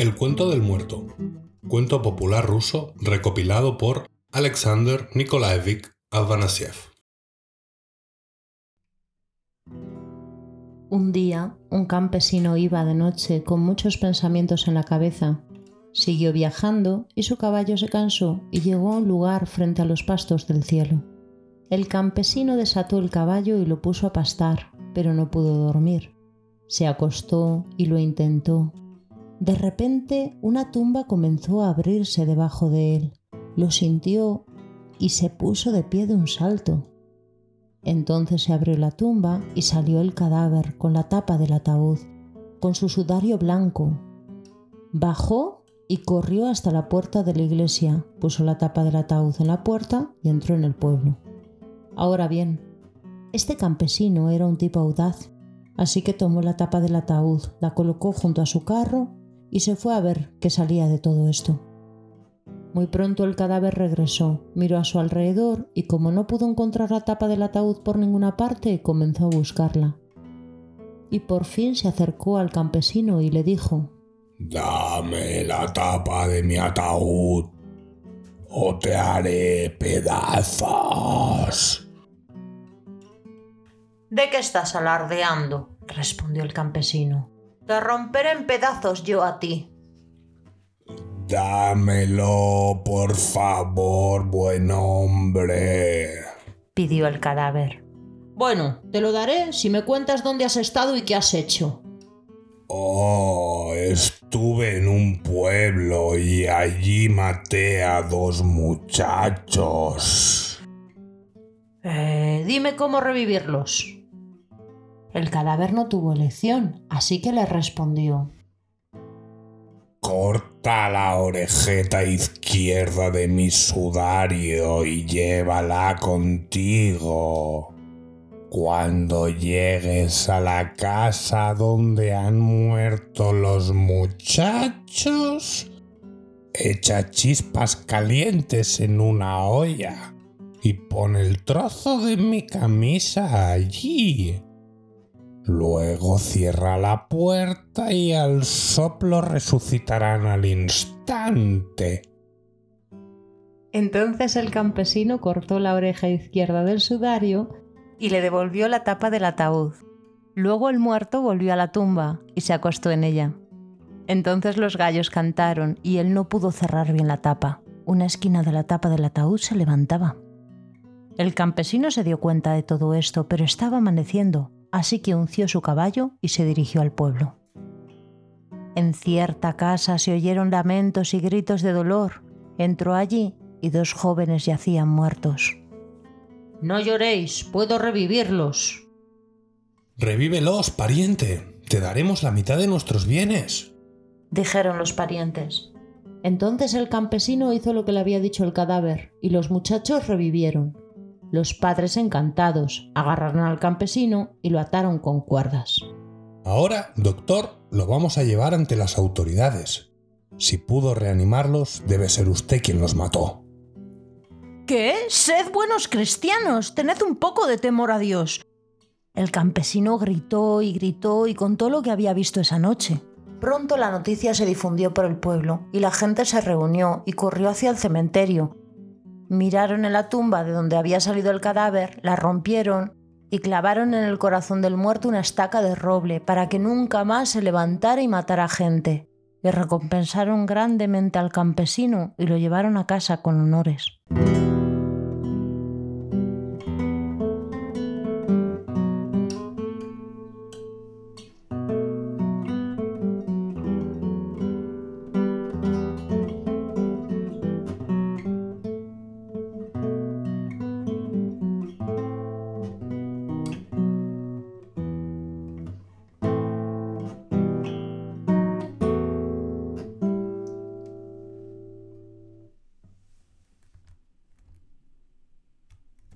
El cuento del muerto. Cuento popular ruso recopilado por Alexander Nikolaevich Avanasiev. Un día, un campesino iba de noche con muchos pensamientos en la cabeza. Siguió viajando y su caballo se cansó y llegó a un lugar frente a los pastos del cielo. El campesino desató el caballo y lo puso a pastar, pero no pudo dormir. Se acostó y lo intentó. De repente una tumba comenzó a abrirse debajo de él. Lo sintió y se puso de pie de un salto. Entonces se abrió la tumba y salió el cadáver con la tapa del ataúd, con su sudario blanco. Bajó y corrió hasta la puerta de la iglesia, puso la tapa del ataúd en la puerta y entró en el pueblo. Ahora bien, este campesino era un tipo audaz, así que tomó la tapa del ataúd, la colocó junto a su carro y se fue a ver qué salía de todo esto. Muy pronto el cadáver regresó, miró a su alrededor y como no pudo encontrar la tapa del ataúd por ninguna parte, comenzó a buscarla. Y por fin se acercó al campesino y le dijo Dame la tapa de mi ataúd o te haré pedazos. ¿De qué estás alardeando? respondió el campesino. Te romperé en pedazos yo a ti. Dámelo, por favor, buen hombre. pidió el cadáver. Bueno, te lo daré si me cuentas dónde has estado y qué has hecho. Oh, estuve en un pueblo y allí maté a dos muchachos. Eh, dime cómo revivirlos. El cadáver no tuvo elección, así que le respondió. Corta la orejeta izquierda de mi sudario y llévala contigo. Cuando llegues a la casa donde han muerto los muchachos, echa chispas calientes en una olla y pon el trozo de mi camisa allí. Luego cierra la puerta y al soplo resucitarán al instante. Entonces el campesino cortó la oreja izquierda del sudario y le devolvió la tapa del ataúd. Luego el muerto volvió a la tumba y se acostó en ella. Entonces los gallos cantaron y él no pudo cerrar bien la tapa. Una esquina de la tapa del ataúd se levantaba. El campesino se dio cuenta de todo esto, pero estaba amaneciendo así que unció su caballo y se dirigió al pueblo. En cierta casa se oyeron lamentos y gritos de dolor. Entró allí y dos jóvenes yacían muertos. No lloréis, puedo revivirlos. Revívelos, pariente. Te daremos la mitad de nuestros bienes. Dijeron los parientes. Entonces el campesino hizo lo que le había dicho el cadáver, y los muchachos revivieron. Los padres encantados agarraron al campesino y lo ataron con cuerdas. Ahora, doctor, lo vamos a llevar ante las autoridades. Si pudo reanimarlos, debe ser usted quien los mató. ¿Qué? Sed buenos cristianos, tened un poco de temor a Dios. El campesino gritó y gritó y contó lo que había visto esa noche. Pronto la noticia se difundió por el pueblo y la gente se reunió y corrió hacia el cementerio, Miraron en la tumba de donde había salido el cadáver, la rompieron y clavaron en el corazón del muerto una estaca de roble para que nunca más se levantara y matara gente. Le recompensaron grandemente al campesino y lo llevaron a casa con honores.